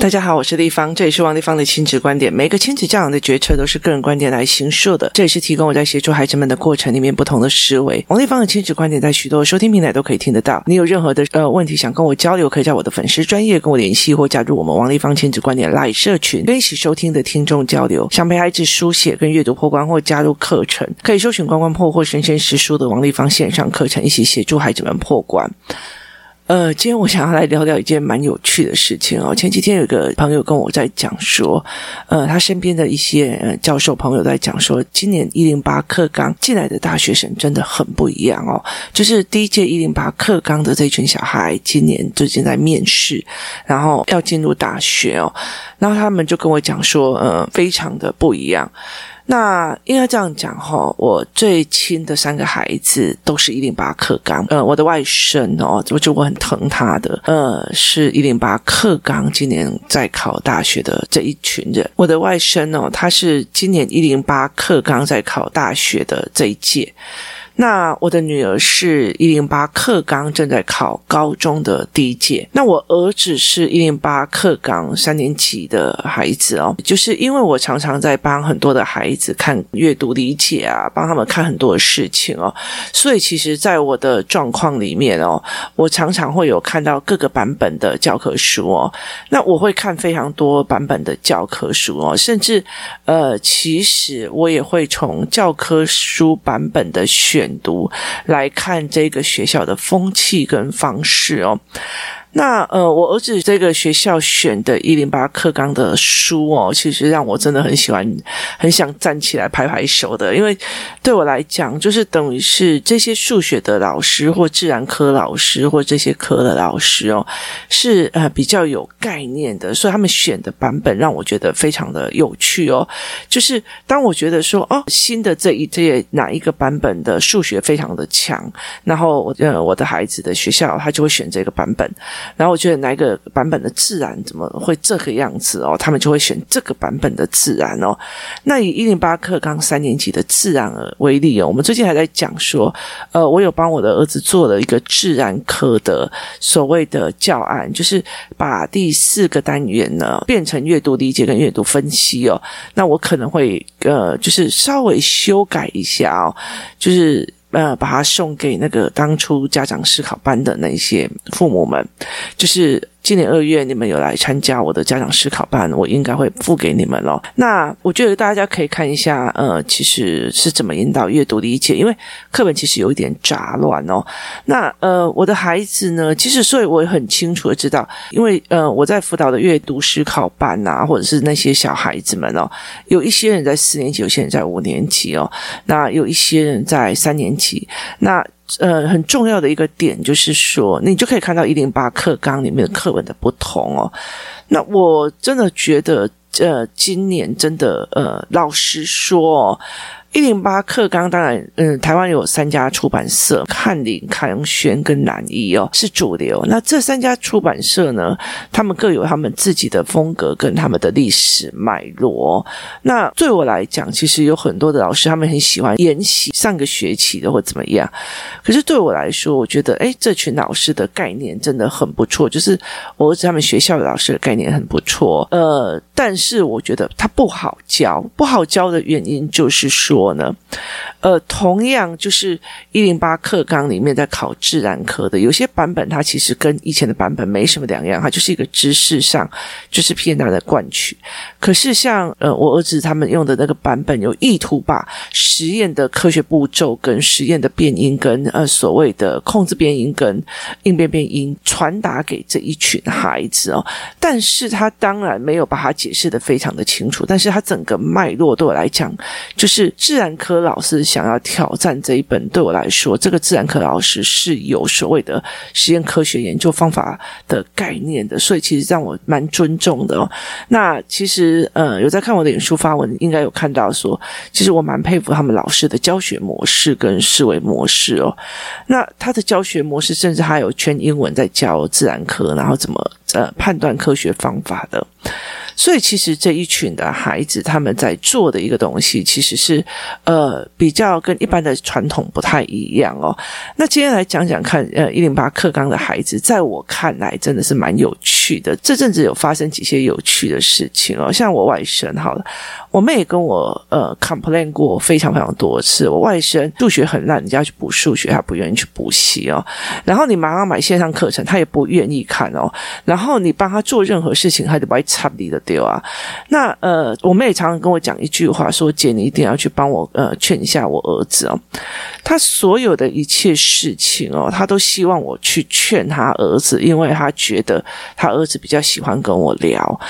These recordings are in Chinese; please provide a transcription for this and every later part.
大家好，我是丽芳，这里是王立芳的亲子观点。每个亲子教养的决策都是个人观点来形塑的，这也是提供我在协助孩子们的过程里面不同的思维。王立芳的亲子观点在许多收听平台都可以听得到。你有任何的呃问题想跟我交流，可以在我的粉丝专业跟我联系，或加入我们王立芳亲子观点 Live 社群，跟一起收听的听众交流。想陪孩子书写跟阅读破关，或加入课程，可以搜寻关关破或生鲜识书的王立芳线上课程，一起协助孩子们破关。呃，今天我想要来聊聊一件蛮有趣的事情哦。前几天有个朋友跟我在讲说，呃，他身边的一些教授朋友在讲说，今年一零八课纲进来的大学生真的很不一样哦。就是第一届一零八课纲的这群小孩，今年最近在面试，然后要进入大学哦。然后他们就跟我讲说，呃，非常的不一样。那应该这样讲哈，我最亲的三个孩子都是一零八克刚。呃，我的外甥哦，我就我很疼他的，呃，是一零八克刚今年在考大学的这一群人。我的外甥哦，他是今年一零八克刚在考大学的这一届。那我的女儿是一零八课纲正在考高中的第一届，那我儿子是一零八课纲三年级的孩子哦，就是因为我常常在帮很多的孩子看阅读理解啊，帮他们看很多的事情哦，所以其实，在我的状况里面哦，我常常会有看到各个版本的教科书哦，那我会看非常多版本的教科书哦，甚至呃，其实我也会从教科书版本的选。读来看这个学校的风气跟方式哦。那呃，我儿子这个学校选的一零八课纲的书哦，其实让我真的很喜欢，很想站起来拍拍手的。因为对我来讲，就是等于是这些数学的老师或自然科老师或这些科的老师哦，是呃比较有概念的，所以他们选的版本让我觉得非常的有趣哦。就是当我觉得说哦，新的这一届哪一个版本的数学非常的强，然后呃我的孩子的学校他就会选这个版本。然后我觉得哪一个版本的自然怎么会这个样子哦？他们就会选这个版本的自然哦。那以一零八课纲三年级的自然而为例哦，我们最近还在讲说，呃，我有帮我的儿子做了一个自然科的所谓的教案，就是把第四个单元呢变成阅读理解跟阅读分析哦。那我可能会呃，就是稍微修改一下哦，就是。呃，把它送给那个当初家长思考班的那些父母们，就是。今年二月，你们有来参加我的家长思考班，我应该会付给你们咯。那我觉得大家可以看一下，呃，其实是怎么引导阅读理解，因为课本其实有一点杂乱哦。那呃，我的孩子呢，其实所以我也很清楚的知道，因为呃，我在辅导的阅读思考班啊，或者是那些小孩子们哦，有一些人在四年级，有些人在五年级哦，那有一些人在三年级，那。呃，很重要的一个点就是说，你就可以看到一零八课纲里面的课文的不同哦。那我真的觉得，呃，今年真的，呃，老实说哦。一零八课纲当然，嗯，台湾有三家出版社，翰林、康轩跟南一哦，是主流。那这三家出版社呢，他们各有他们自己的风格跟他们的历史脉络。那对我来讲，其实有很多的老师，他们很喜欢沿袭上个学期的或怎么样。可是对我来说，我觉得，诶，这群老师的概念真的很不错，就是我儿子他们学校的老师的概念很不错。呃，但是我觉得他不好教，不好教的原因就是说。我呢，呃，同样就是一零八课纲里面在考自然科的，有些版本它其实跟以前的版本没什么两样，它就是一个知识上就是偏大的灌取。可是像呃我儿子他们用的那个版本，有意图把实验的科学步骤跟实验的变因跟呃所谓的控制变因跟应变变因传达给这一群孩子哦，但是他当然没有把它解释得非常的清楚，但是他整个脉络对我来讲就是。自然科老师想要挑战这一本，对我来说，这个自然科老师是有所谓的实验科学研究方法的概念的，所以其实让我蛮尊重的哦。那其实呃，有在看我的演书发文，应该有看到说，其实我蛮佩服他们老师的教学模式跟思维模式哦。那他的教学模式，甚至还有全英文在教自然科，然后怎么呃判断科学方法的。所以，其实这一群的孩子他们在做的一个东西，其实是呃比较跟一般的传统不太一样哦。那今天来讲讲看，呃，一零八课纲的孩子，在我看来真的是蛮有趣的。这阵子有发生几些有趣的事情哦，像我外甥，好了，我妹也跟我呃 complain 过非常非常多次，我外甥数学很烂，你就要去补数学，他不愿意去补习哦。然后你马上买线上课程，他也不愿意看哦。然后你帮他做任何事情，他就把你插你的丢啊。那呃，我妹也常常跟我讲一句话，说姐，你一定要去帮我呃劝一下我儿子哦。他所有的一切事情哦，他都希望我去劝他儿子，因为他觉得他儿子比较喜欢跟我聊。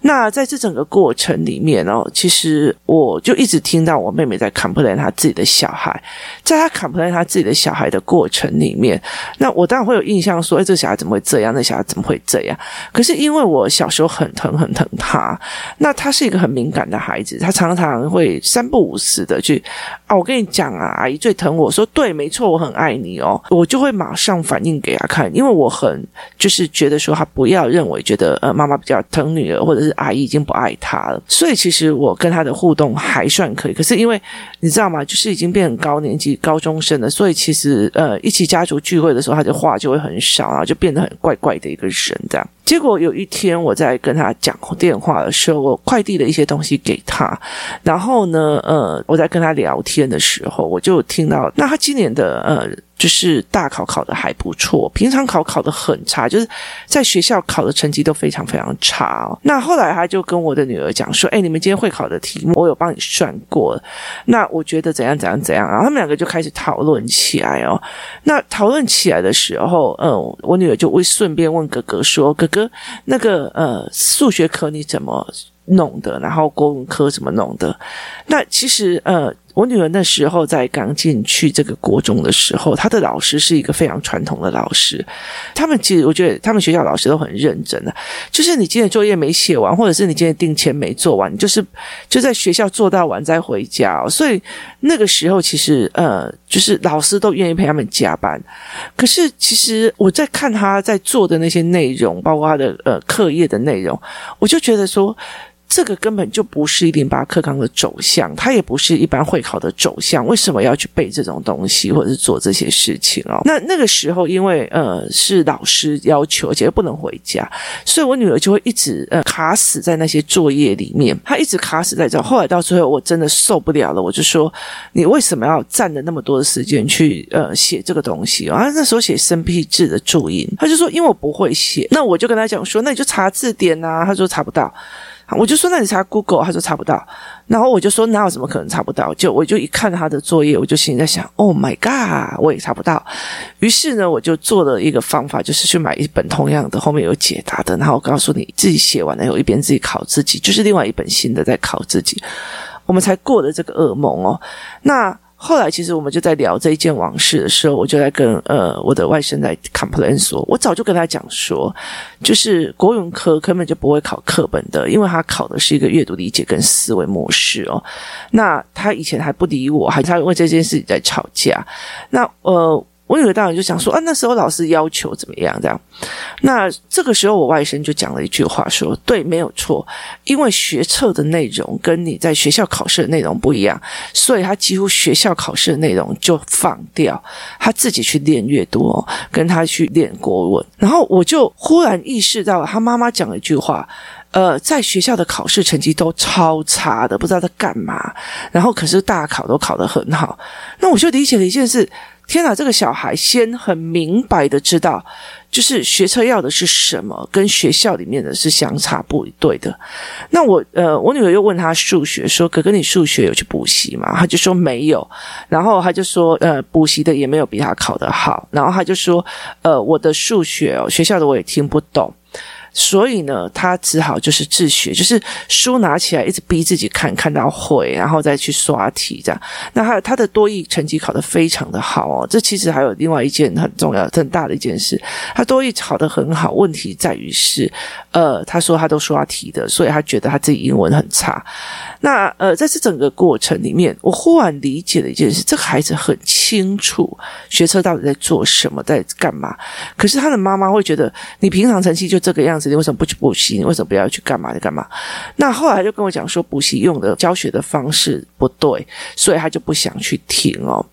那在这整个过程里面哦，其实我就一直听到我妹妹在 complain 她自己的小孩，在她 complain 她自己的小孩的过程里面，那我当然会有印象说，哎，这小孩怎么会这样？那小孩怎么会这样？可是因为我小时候很疼很疼他，那他是一个很敏感的孩子，他常常会三不五时的去啊，我跟你讲啊，阿姨最疼我，说对，没错，我很爱你哦，我就会马上反应给他看，因为我很就是觉得说他不要认为觉得呃妈妈比较疼女儿或者是。阿姨已经不爱他了，所以其实我跟他的互动还算可以。可是因为你知道吗？就是已经变成高年级高中生了，所以其实呃，一起家族聚会的时候，他的话就会很少，然后就变得很怪怪的一个人这样。结果有一天我在跟他讲电话的时候，我快递了一些东西给他，然后呢，呃，我在跟他聊天的时候，我就听到，那他今年的呃。就是大考考得还不错，平常考考得很差，就是在学校考的成绩都非常非常差哦。那后来他就跟我的女儿讲说：“哎，你们今天会考的题目，我有帮你算过。那我觉得怎样怎样怎样。”然后他们两个就开始讨论起来哦。那讨论起来的时候，嗯，我女儿就会顺便问哥哥说：“哥哥，那个呃，数学课你怎么弄的？然后国文科怎么弄的？”那其实呃。我女儿那时候在刚进去这个国中的时候，她的老师是一个非常传统的老师。他们其实我觉得他们学校老师都很认真的，就是你今天作业没写完，或者是你今天定前没做完，就是就在学校做到完再回家。所以那个时候其实呃，就是老师都愿意陪他们加班。可是其实我在看他在做的那些内容，包括他的呃课业的内容，我就觉得说。这个根本就不是一零八课纲的走向，它也不是一般会考的走向。为什么要去背这种东西，或者是做这些事情哦？那那个时候，因为呃是老师要求，而且不能回家，所以我女儿就会一直呃卡死在那些作业里面。她一直卡死在这。后来到最后，我真的受不了了，我就说：“你为什么要占了那么多的时间去呃写这个东西啊？”那时候写生僻字的注音，他就说：“因为我不会写。”那我就跟他讲说：“那你就查字典啊。”他说：“查不到。”我就说，那你查 Google，他说查不到。然后我就说，哪有什么可能查不到？就我就一看他的作业，我就心里在想，Oh my God，我也查不到。于是呢，我就做了一个方法，就是去买一本同样的，后面有解答的。然后我告诉你，自己写完了，有一边自己考自己，就是另外一本新的在考自己。我们才过了这个噩梦哦。那。后来，其实我们就在聊这一件往事的时候，我就在跟呃我的外甥在 complain 说，我早就跟他讲说，就是国文科根本就不会考课本的，因为他考的是一个阅读理解跟思维模式哦。那他以前还不理我，还他为这件事情在吵架。那呃。我女儿当然就想说啊，那时候老师要求怎么样这样？那这个时候我外甥就讲了一句话说：“对，没有错，因为学测的内容跟你在学校考试的内容不一样，所以他几乎学校考试的内容就放掉，他自己去练阅读，跟他去练国文。然后我就忽然意识到，他妈妈讲了一句话：呃，在学校的考试成绩都超差的，不知道在干嘛。然后可是大考都考得很好。那我就理解了一件事。”天哪，这个小孩先很明白的知道，就是学车要的是什么，跟学校里面的是相差不一对的。那我呃，我女儿又问他数学，说：“哥哥，你数学有去补习吗？”他就说没有，然后他就说：“呃，补习的也没有比他考得好。”然后他就说：“呃，我的数学哦，学校的我也听不懂。”所以呢，他只好就是自学，就是书拿起来一直逼自己看，看到会，然后再去刷题这样。那他他的多益成绩考得非常的好哦。这其实还有另外一件很重要、很大的一件事，他多益考得很好。问题在于是，呃，他说他都刷题的，所以他觉得他自己英文很差。那呃，在这整个过程里面，我忽然理解了一件事：这个孩子很清楚学车到底在做什么，在干嘛。可是他的妈妈会觉得，你平常成绩就这个样子。你为什么不去补习？你为什么不要去干嘛就干嘛？那后来就跟我讲说，补习用的教学的方式不对，所以他就不想去听哦。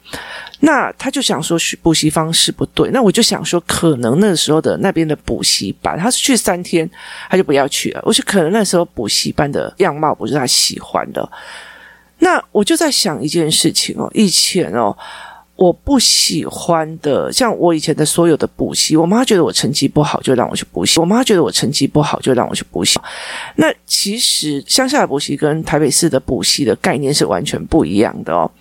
那他就想说，补习方式不对。那我就想说，可能那时候的那边的补习班，他是去三天，他就不要去了。我就可能那时候补习班的样貌不是他喜欢的。那我就在想一件事情哦，以前哦。我不喜欢的，像我以前的所有的补习，我妈觉得我成绩不好，就让我去补习。我妈觉得我成绩不好，就让我去补习。那其实乡下的补习跟台北市的补习的概念是完全不一样的哦。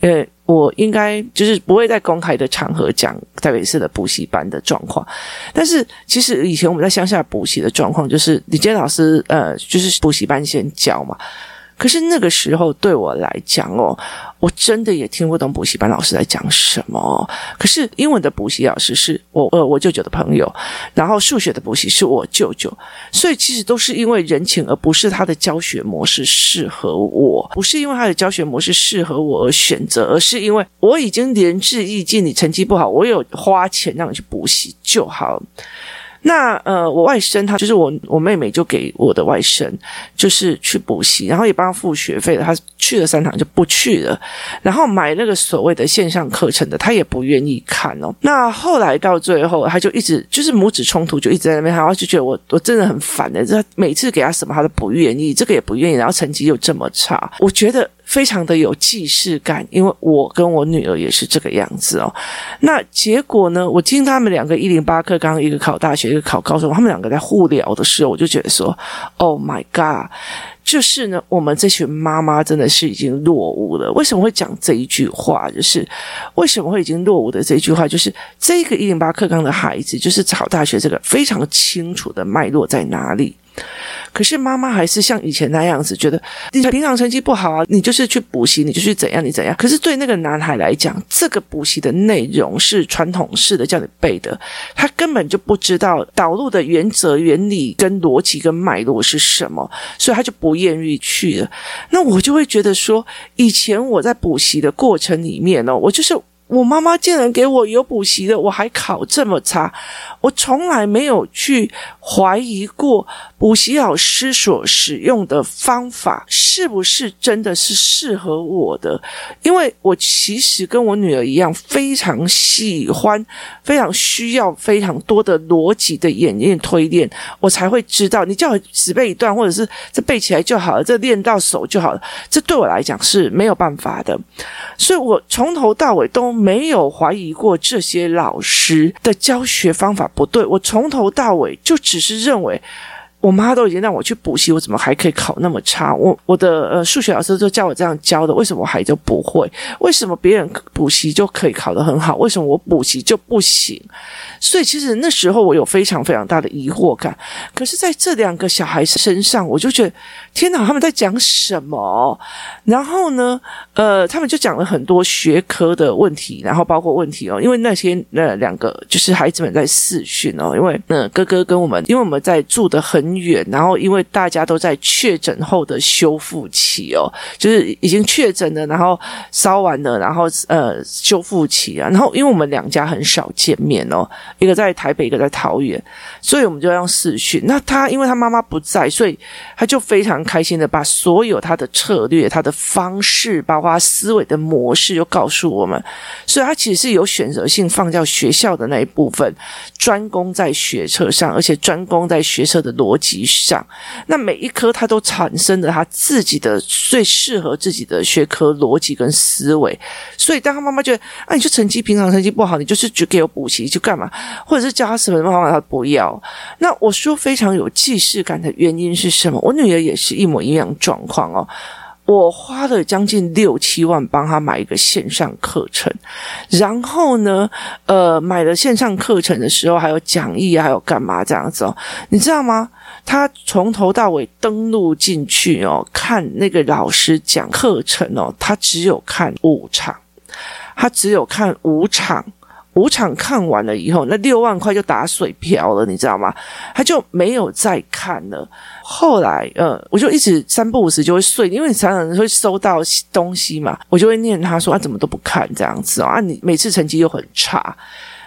呃，我应该就是不会在公开的场合讲台北市的补习班的状况。但是其实以前我们在乡下补习的状况，就是李杰老师呃，就是补习班先教嘛。可是那个时候对我来讲哦，我真的也听不懂补习班老师在讲什么。可是英文的补习老师是我呃我舅舅的朋友，然后数学的补习是我舅舅，所以其实都是因为人情，而不是他的教学模式适合我，不是因为他的教学模式适合我而选择，而是因为我已经仁至义尽，你成绩不好，我有花钱让你去补习就好。那呃，我外甥他就是我我妹妹就给我的外甥就是去补习，然后也帮他付学费了。他去了三堂就不去了，然后买那个所谓的线上课程的，他也不愿意看哦。那后来到最后，他就一直就是母子冲突，就一直在那边，然后就觉得我我真的很烦的，这每次给他什么他都不愿意，这个也不愿意，然后成绩又这么差，我觉得。非常的有既视感，因为我跟我女儿也是这个样子哦。那结果呢？我听他们两个一零八课刚，一个考大学，一个考高中，他们两个在互聊的时候，我就觉得说：“Oh my God！” 就是呢，我们这群妈妈真的是已经落伍了。为什么会讲这一句话？就是为什么会已经落伍的这一句话？就是这个一零八课纲的孩子，就是考大学这个非常清楚的脉络在哪里。可是妈妈还是像以前那样子，觉得你平常成绩不好啊，你就是去补习，你就去怎样，你怎样。可是对那个男孩来讲，这个补习的内容是传统式的叫你背的，他根本就不知道导入的原则、原理跟逻辑跟脉络是什么，所以他就不愿意去了。那我就会觉得说，以前我在补习的过程里面呢，我就是。我妈妈竟然给我有补习的，我还考这么差，我从来没有去怀疑过补习老师所使用的方法是不是真的是适合我的，因为我其实跟我女儿一样，非常喜欢，非常需要非常多的逻辑的演练推练，我才会知道。你叫只背一段，或者是这背起来就好了，这练到手就好了，这对我来讲是没有办法的，所以我从头到尾都。没有怀疑过这些老师的教学方法不对，我从头到尾就只是认为。我妈都已经让我去补习，我怎么还可以考那么差？我我的呃数学老师都叫我这样教的，为什么我还就不会？为什么别人补习就可以考得很好？为什么我补习就不行？所以其实那时候我有非常非常大的疑惑感。可是在这两个小孩身上，我就觉得天哪，他们在讲什么？然后呢，呃，他们就讲了很多学科的问题，然后包括问题哦，因为那些那两个就是孩子们在视讯哦，因为那哥哥跟我们，因为我们在住的很。很远，然后因为大家都在确诊后的修复期哦，就是已经确诊了，然后烧完了，然后呃修复期啊，然后因为我们两家很少见面哦，一个在台北，一个在桃园，所以我们就要用视讯。那他因为他妈妈不在，所以他就非常开心的把所有他的策略、他的方式，包括他思维的模式，就告诉我们。所以他其实是有选择性放掉学校的那一部分，专攻在学测上，而且专攻在学测的逻辑。级上，那每一科他都产生了他自己的最适合自己的学科逻辑跟思维，所以当他妈妈觉得啊，你就成绩平常成绩不好，你就是只给我补习就干嘛，或者是教他什么方法他不要。那我说非常有既视感的原因是什么？我女儿也是一模一样状况哦。我花了将近六七万帮他买一个线上课程，然后呢，呃，买了线上课程的时候还有讲义，还有干嘛这样子哦？你知道吗？他从头到尾登录进去哦，看那个老师讲课程哦，他只有看五场，他只有看五场。五场看完了以后，那六万块就打水漂了，你知道吗？他就没有再看了。后来，呃，我就一直三不五时就会睡，因为常常会收到东西嘛，我就会念他说啊，怎么都不看这样子啊？你每次成绩又很差，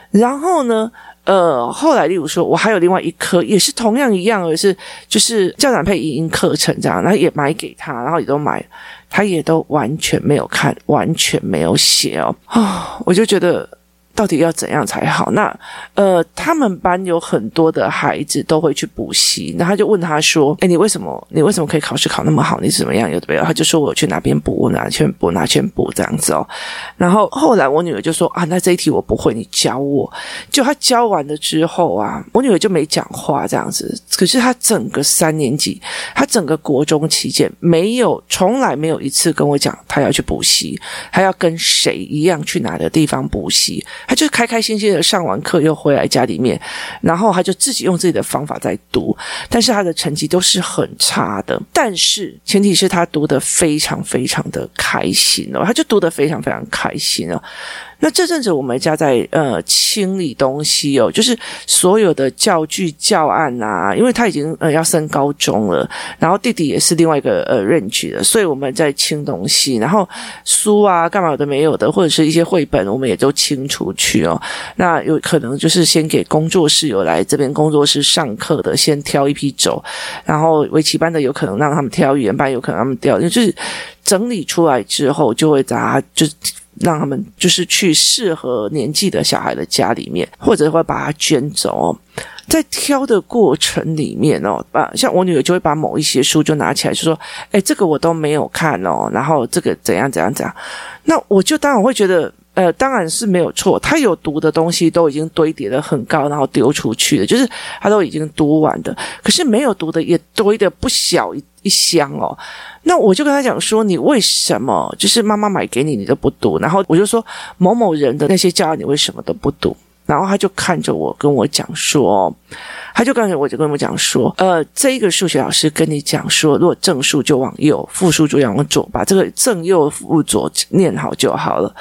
然后呢？呃，后来例如说，我还有另外一科，也是同样一样，而是就是教长配影音课程这样，然后也买给他，然后也都买，他也都完全没有看，完全没有写哦，啊，我就觉得。到底要怎样才好？那呃，他们班有很多的孩子都会去补习，那他就问他说：“诶，你为什么你为什么可以考试考那么好？你怎么样？有没有？”他就说：“我去哪边补，我哪边补，哪边补这样子哦。”然后后来我女儿就说：“啊，那这一题我不会，你教我。”就他教完了之后啊，我女儿就没讲话这样子。可是他整个三年级，他整个国中期间没有，从来没有一次跟我讲他要去补习，他要跟谁一样去哪个地方补习。他就开开心心的上完课，又回来家里面，然后他就自己用自己的方法在读，但是他的成绩都是很差的。但是前提是他读得非常非常的开心哦，他就读得非常非常开心哦。那这阵子我们家在呃清理东西哦，就是所有的教具教案啊，因为他已经呃要升高中了，然后弟弟也是另外一个呃认知的，所以我们在清东西，然后书啊干嘛有的没有的，或者是一些绘本，我们也都清出去哦。那有可能就是先给工作室有来这边工作室上课的，先挑一批走，然后围棋班的有可能让他们挑，语言班有可能他们挑，就是整理出来之后就会把它就。让他们就是去适合年纪的小孩的家里面，或者会把它捐走哦。在挑的过程里面哦，把像我女儿就会把某一些书就拿起来，就说：“哎，这个我都没有看哦。”然后这个怎样怎样怎样。那我就当然会觉得，呃，当然是没有错。他有读的东西都已经堆叠得很高，然后丢出去了，就是他都已经读完的。可是没有读的也堆得不小一一箱哦。那我就跟他讲说，你为什么就是妈妈买给你，你都不读？然后我就说某某人的那些教案，你为什么都不读？然后他就看着我跟我讲说，他就刚才我就跟我讲说，呃，这一个数学老师跟你讲说，如果正数就往右，负数就往左，把这个正右负左念好就好了。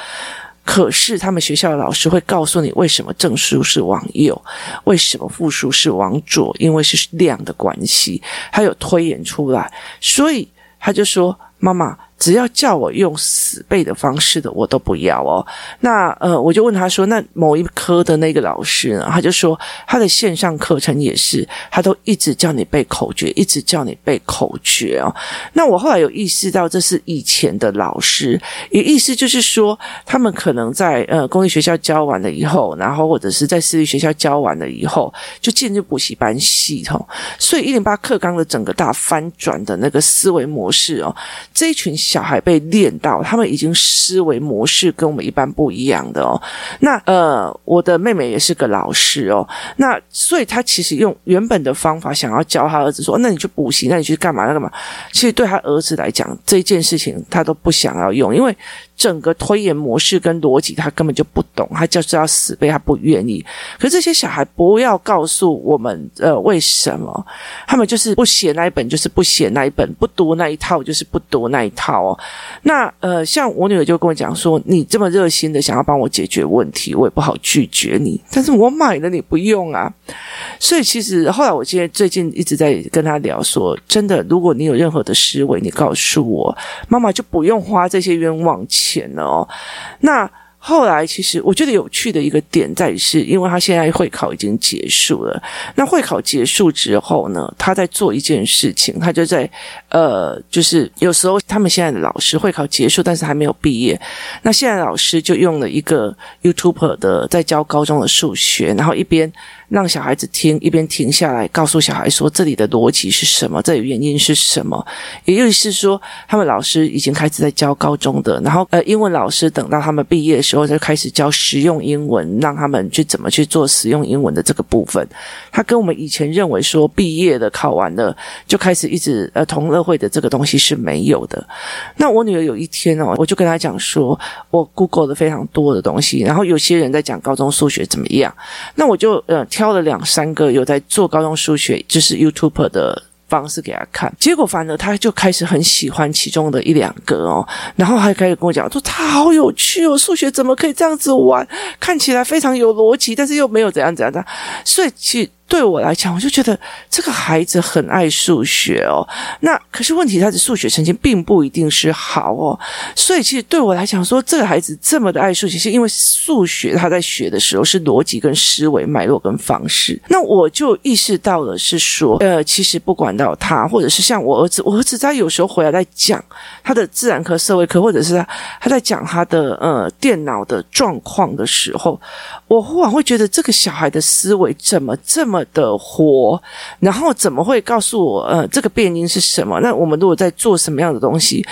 可是他们学校的老师会告诉你，为什么正数是往右，为什么负数是往左？因为是量的关系，他有推演出来，所以。他就说：“妈妈。”只要叫我用死背的方式的，我都不要哦。那呃，我就问他说：“那某一科的那个老师呢？”他就说：“他的线上课程也是，他都一直叫你背口诀，一直叫你背口诀哦。”那我后来有意识到，这是以前的老师，也意思就是说，他们可能在呃公立学校教完了以后，然后或者是在私立学校教完了以后，就进入补习班系统，所以一零八课纲的整个大翻转的那个思维模式哦，这一群。小孩被练到，他们已经思维模式跟我们一般不一样的哦。那呃，我的妹妹也是个老师哦。那所以她其实用原本的方法想要教她儿子说：“那你去补习，那你去干嘛？那干嘛？”其实对他儿子来讲，这件事情他都不想要用，因为。整个推演模式跟逻辑，他根本就不懂，他就是要死背，他不愿意。可这些小孩不要告诉我们，呃，为什么他们就是不写那一本，就是不写那一本，不读那一套，就是不读那一套哦。那呃，像我女儿就跟我讲说，你这么热心的想要帮我解决问题，我也不好拒绝你。但是我买了你不用啊。所以其实后来，我今天最近一直在跟他聊说，真的，如果你有任何的思维，你告诉我，妈妈就不用花这些冤枉钱。钱了哦，那后来其实我觉得有趣的一个点在于，是因为他现在会考已经结束了。那会考结束之后呢，他在做一件事情，他就在呃，就是有时候他们现在的老师会考结束，但是还没有毕业。那现在老师就用了一个 YouTuber 的在教高中的数学，然后一边。让小孩子听，一边停下来，告诉小孩说这里的逻辑是什么，这里原因是什么。也就是说，他们老师已经开始在教高中的，然后呃，英文老师等到他们毕业的时候，就开始教实用英文，让他们去怎么去做实用英文的这个部分。他跟我们以前认为说毕业的考完了就开始一直呃同乐会的这个东西是没有的。那我女儿有一天哦，我就跟她讲说，我 Google 了非常多的东西，然后有些人在讲高中数学怎么样，那我就呃。挑了两三个有在做高中数学，就是 YouTube 的方式给他看，结果反而他就开始很喜欢其中的一两个哦，然后还开始跟我讲说他好有趣哦，数学怎么可以这样子玩？看起来非常有逻辑，但是又没有怎样怎样的，所以其。对我来讲，我就觉得这个孩子很爱数学哦。那可是问题，他的数学成绩并不一定是好哦。所以其实对我来讲，说这个孩子这么的爱数学，是因为数学他在学的时候是逻辑跟思维脉络跟方式。那我就意识到了是说，呃，其实不管到他，或者是像我儿子，我儿子他有时候回来在讲他的自然科、社会科，或者是他他在讲他的呃电脑的状况的时候，我忽然会觉得这个小孩的思维怎么这么的活，然后怎么会告诉我，呃，这个变音是什么？那我们如果在做什么样的东西？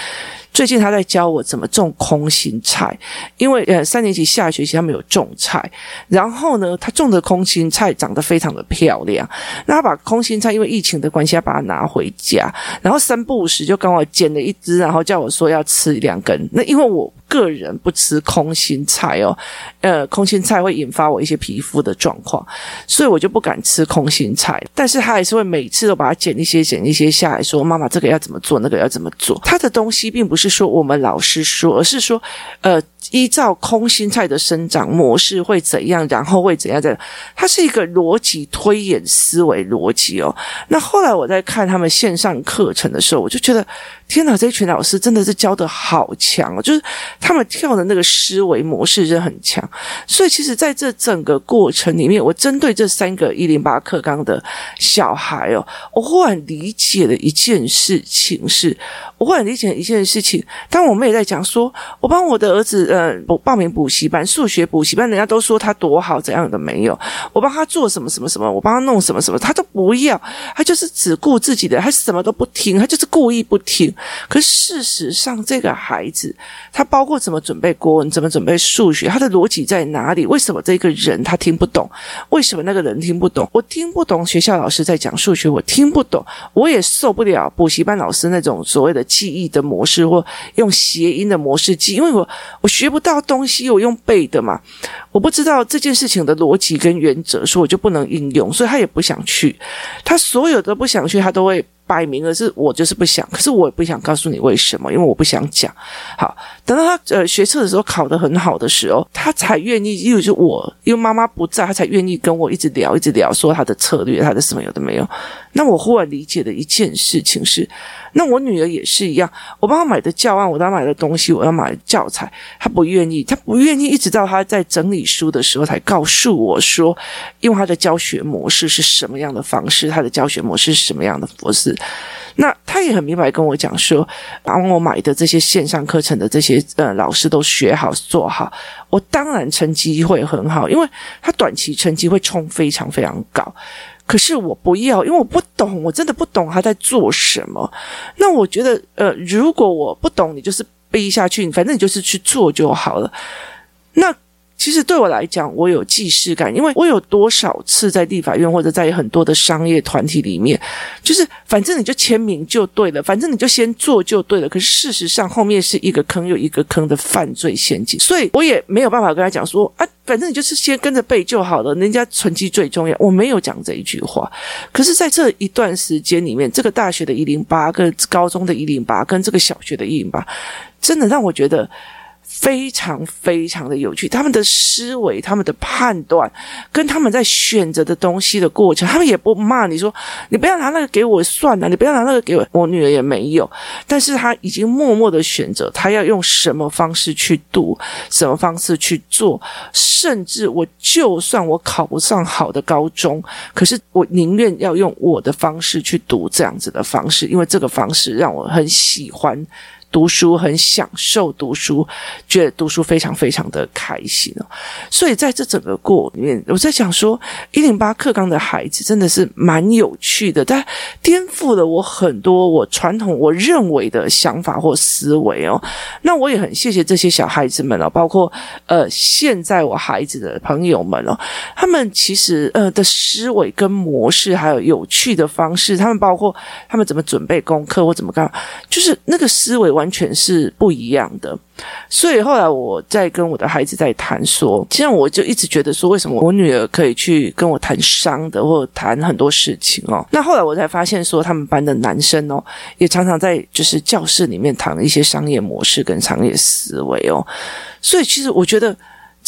最近他在教我怎么种空心菜，因为呃三年级下学期他们有种菜，然后呢，他种的空心菜长得非常的漂亮。那他把空心菜因为疫情的关系，他把它拿回家，然后三不五时就刚好捡了一只，然后叫我说要吃两根。那因为我。个人不吃空心菜哦，呃，空心菜会引发我一些皮肤的状况，所以我就不敢吃空心菜。但是他还是会每次都把它剪一些、剪一些下来说：“妈妈，这个要怎么做？那个要怎么做？”他的东西并不是说我们老师说，而是说，呃。依照空心菜的生长模式会怎样，然后会怎样？的？它是一个逻辑推演思维逻辑哦。那后来我在看他们线上课程的时候，我就觉得天哪，这群老师真的是教得好强哦！就是他们跳的那个思维模式是很强。所以其实在这整个过程里面，我针对这三个一零八课纲的小孩哦，我忽然理解了一件事情是，我忽然理解一件事情。当我们也在讲说，我帮我的儿子。呃，报名补习班，数学补习班，人家都说他多好，怎样的没有？我帮他做什么什么什么，我帮他弄什么什么，他都不要，他就是只顾自己的，他什么都不听，他就是故意不听。可事实上，这个孩子，他包括怎么准备国文，怎么准备数学，他的逻辑在哪里？为什么这个人他听不懂？为什么那个人听不懂？我听不懂学校老师在讲数学，我听不懂，我也受不了补习班老师那种所谓的记忆的模式或用谐音的模式记，因为我我学。不到东西，我用背的嘛。我不知道这件事情的逻辑跟原则，所以我就不能应用，所以他也不想去。他所有的不想去，他都会摆明了是我就是不想。可是我也不想告诉你为什么，因为我不想讲。好，等到他呃学测的时候考得很好的时候，他才愿意，因为就我因为妈妈不在，他才愿意跟我一直聊，一直聊，说他的策略，他的什么有的没有。那我忽然理解的一件事情是。那我女儿也是一样，我帮她买的教案，我帮她买的东西，我要买的教材，她不愿意，她不愿意，一直到她在整理书的时候才告诉我说，因为她的教学模式是什么样的方式，她的教学模式是什么样的模式。那他也很明白跟我讲说，帮我买的这些线上课程的这些呃老师都学好做好，我当然成绩会很好，因为他短期成绩会冲非常非常高。可是我不要，因为我不懂，我真的不懂他在做什么。那我觉得，呃，如果我不懂，你就是背下去，反正你就是去做就好了。那。其实对我来讲，我有既视感，因为我有多少次在立法院或者在很多的商业团体里面，就是反正你就签名就对了，反正你就先做就对了。可是事实上后面是一个坑又一个坑的犯罪陷阱，所以我也没有办法跟他讲说啊，反正你就是先跟着背就好了，人家成绩最重要。我没有讲这一句话。可是在这一段时间里面，这个大学的一零八跟高中的一零八跟这个小学的一零八，真的让我觉得。非常非常的有趣，他们的思维、他们的判断，跟他们在选择的东西的过程，他们也不骂你说，你不要拿那个给我算了，你不要拿那个给我。我女儿也没有，但是她已经默默的选择，她要用什么方式去读，什么方式去做，甚至我就算我考不上好的高中，可是我宁愿要用我的方式去读这样子的方式，因为这个方式让我很喜欢。读书很享受读书，觉得读书非常非常的开心哦。所以在这整个过里面，我在想说，一零八课纲的孩子真的是蛮有趣的，但颠覆了我很多我传统我认为的想法或思维哦。那我也很谢谢这些小孩子们哦，包括呃现在我孩子的朋友们哦，他们其实呃的思维跟模式还有有趣的方式，他们包括他们怎么准备功课或怎么干，就是那个思维。完全是不一样的，所以后来我在跟我的孩子在谈说，其实我就一直觉得说，为什么我女儿可以去跟我谈商的，或者谈很多事情哦？那后来我才发现说，他们班的男生哦，也常常在就是教室里面谈一些商业模式跟商业思维哦。所以其实我觉得。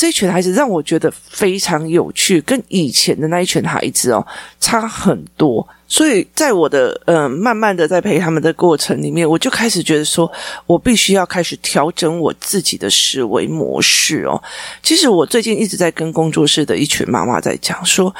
这群孩子让我觉得非常有趣，跟以前的那一群孩子哦差很多。所以在我的嗯、呃、慢慢的在陪他们的过程里面，我就开始觉得说，我必须要开始调整我自己的思维模式哦。其实我最近一直在跟工作室的一群妈妈在讲说，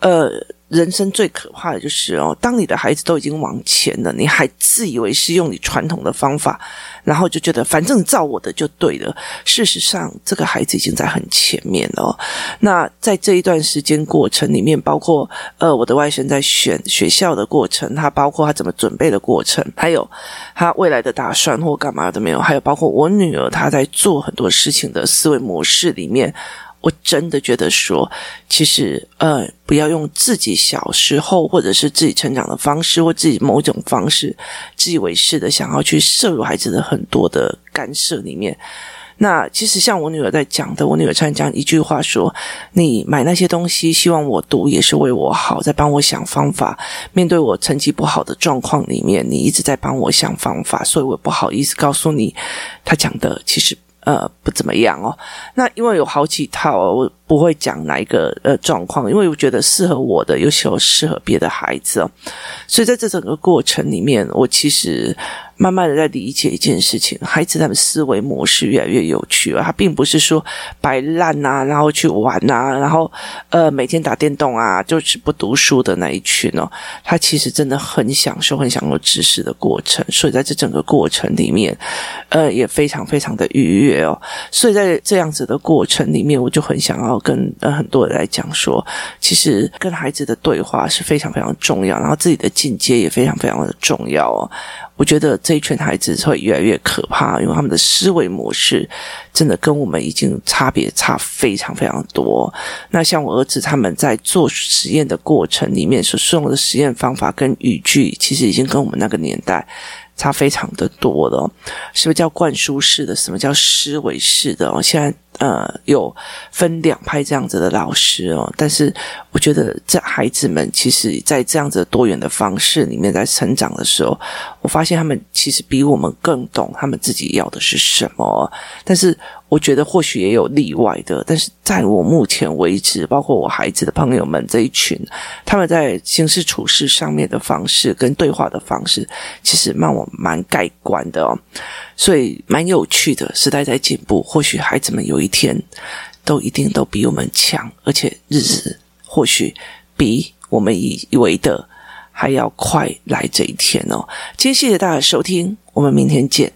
呃。人生最可怕的就是哦，当你的孩子都已经往前了，你还自以为是用你传统的方法，然后就觉得反正照我的就对了。事实上，这个孩子已经在很前面了哦。那在这一段时间过程里面，包括呃我的外甥在选学校的过程，他包括他怎么准备的过程，还有他未来的打算或干嘛都没有，还有包括我女儿她在做很多事情的思维模式里面。我真的觉得说，其实呃，不要用自己小时候或者是自己成长的方式，或自己某种方式自以为是的想要去摄入孩子的很多的干涉里面。那其实像我女儿在讲的，我女儿常讲一句话说：“你买那些东西，希望我读也是为我好，在帮我想方法。面对我成绩不好的状况里面，你一直在帮我想方法，所以我不好意思告诉你，她讲的其实。”呃，不怎么样哦。那因为有好几套，我不会讲哪一个呃状况，因为我觉得适合我的，有时候适合别的孩子哦。所以在这整个过程里面，我其实。慢慢的在理解一件事情，孩子他们思维模式越来越有趣了。他并不是说摆烂啊，然后去玩啊，然后呃每天打电动啊，就是不读书的那一群哦。他其实真的很享受，很享受知识的过程。所以在这整个过程里面，呃也非常非常的愉悦哦。所以在这样子的过程里面，我就很想要跟呃很多人来讲说，其实跟孩子的对话是非常非常重要，然后自己的进阶也非常非常的重要哦。我觉得这一群孩子会越来越可怕，因为他们的思维模式真的跟我们已经差别差非常非常多。那像我儿子他们在做实验的过程里面所使用的实验方法跟语句，其实已经跟我们那个年代。差非常的多的，什么叫灌输式的？什么叫思维式的？哦，现在呃有分两派这样子的老师哦，但是我觉得这孩子们其实，在这样子多元的方式里面在成长的时候，我发现他们其实比我们更懂他们自己要的是什么，但是。我觉得或许也有例外的，但是在我目前为止，包括我孩子的朋友们这一群，他们在行事处事上面的方式跟对话的方式，其实让我蛮盖观的哦，所以蛮有趣的。时代在进步，或许孩子们有一天都一定都比我们强，而且日子或许比我们以为的还要快来这一天哦。今天谢谢大家收听，我们明天见。